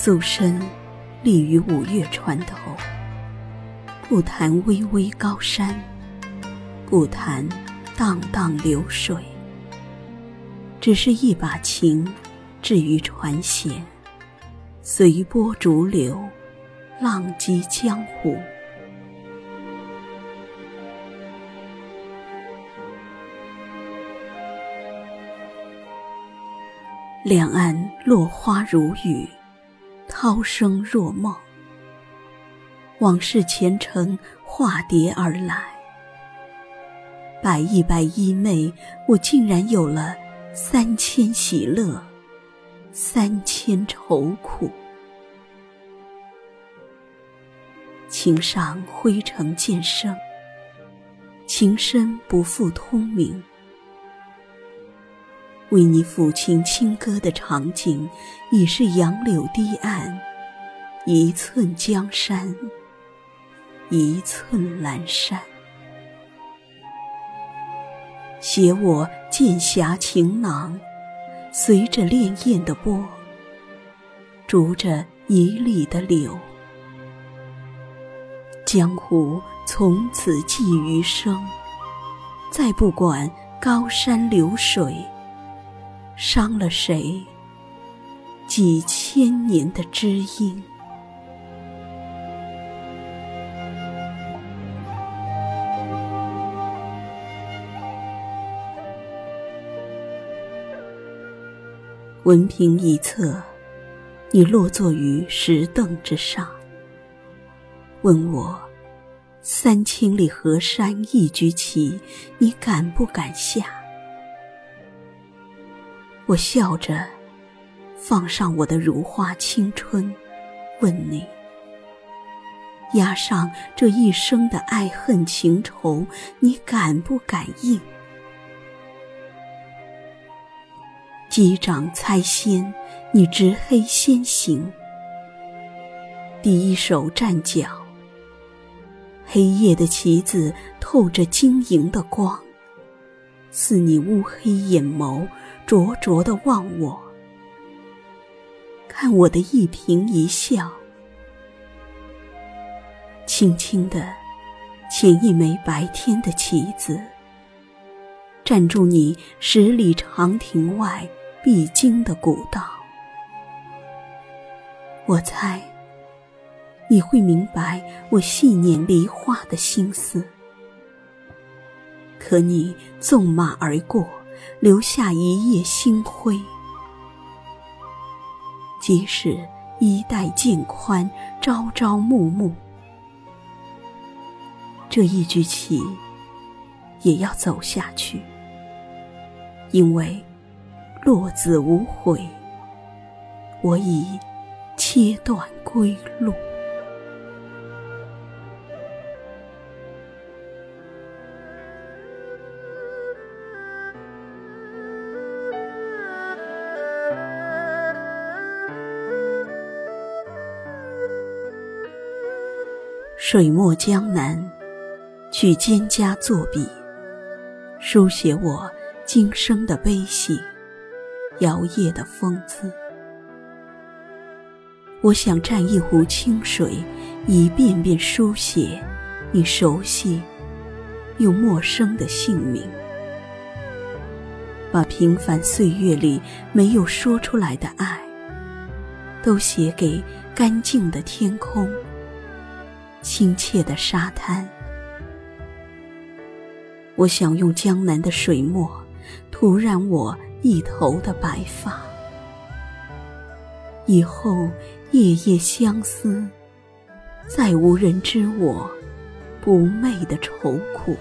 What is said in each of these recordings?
素身立于五岳船头，不谈巍巍高山，不谈荡荡流水，只是一把琴，置于船舷，随波逐流，浪迹江湖。两岸落花如雨，涛声若梦。往事前尘化蝶而来，百亿百亿妹，我竟然有了三千喜乐，三千愁苦。情上灰尘渐生，情深不复通明。为你抚琴轻歌的场景，已是杨柳堤岸，一寸江山，一寸阑珊。携我剑侠情囊，随着潋滟的波，逐着旖旎的流，江湖从此寄余生，再不管高山流水。伤了谁？几千年的知音。文凭一册，你落座于石凳之上，问我三千里河山一举起，你敢不敢下？我笑着，放上我的如花青春，问你：押上这一生的爱恨情仇，你敢不敢应？击掌猜先，你执黑先行。第一手站脚，黑夜的棋子透着晶莹的光，似你乌黑眼眸。灼灼的望我，看我的一颦一笑，轻轻的衔一枚白天的棋子，站住你十里长亭外必经的古道。我猜你会明白我细念梨花的心思，可你纵马而过。留下一夜星辉，即使衣带渐宽，朝朝暮暮，这一局棋也要走下去，因为落子无悔，我已切断归路。水墨江南，取蒹葭作笔，书写我今生的悲喜，摇曳的风姿。我想蘸一壶清水，一遍遍书写你熟悉又陌生的姓名，把平凡岁月里没有说出来的爱，都写给干净的天空。亲切的沙滩，我想用江南的水墨涂染我一头的白发。以后夜夜相思，再无人知我不寐的愁苦。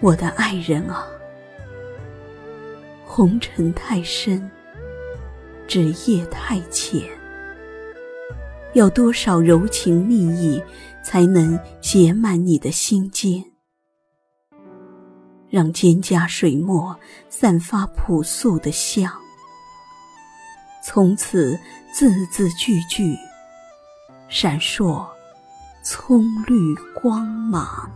我的爱人啊，红尘太深，纸页太浅。要多少柔情蜜意，才能写满你的心间？让蒹葭水墨散发朴素的香，从此字字句句闪烁葱绿光芒。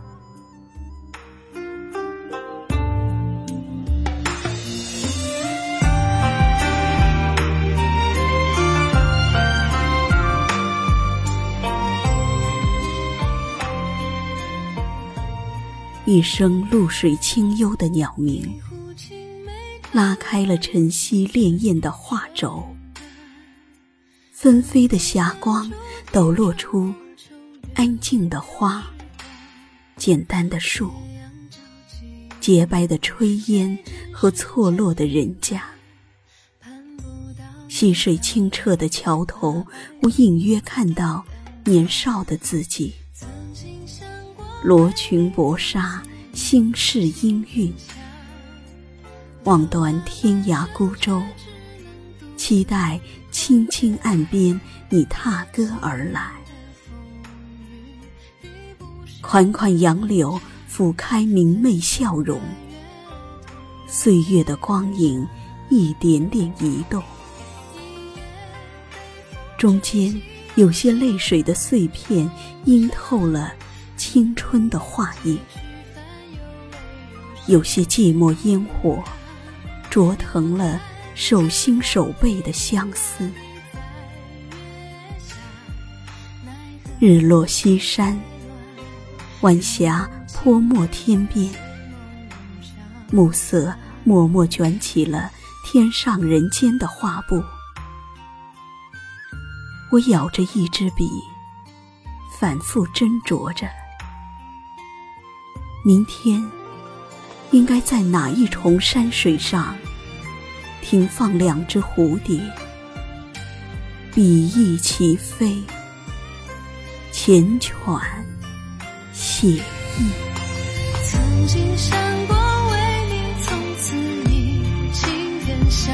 一声露水清幽的鸟鸣，拉开了晨曦潋滟的画轴。纷飞的霞光抖落出安静的花，简单的树，洁白的炊烟和错落的人家。溪水清澈的桥头，我隐约看到年少的自己。罗裙薄纱，心事氤氲。望断天涯孤舟，期待青青岸边你踏歌而来。款款杨柳抚开明媚笑容，岁月的光影一点点移动，中间有些泪水的碎片映透了。青春的画意，有些寂寞烟火，灼疼了手心手背的相思。日落西山，晚霞泼墨天边，暮色默默卷起了天上人间的画布。我咬着一支笔，反复斟酌着。明天，应该在哪一重山水上停放两只蝴蝶，比翼齐飞，缱绻写意。曾经想过为你从此逆行天下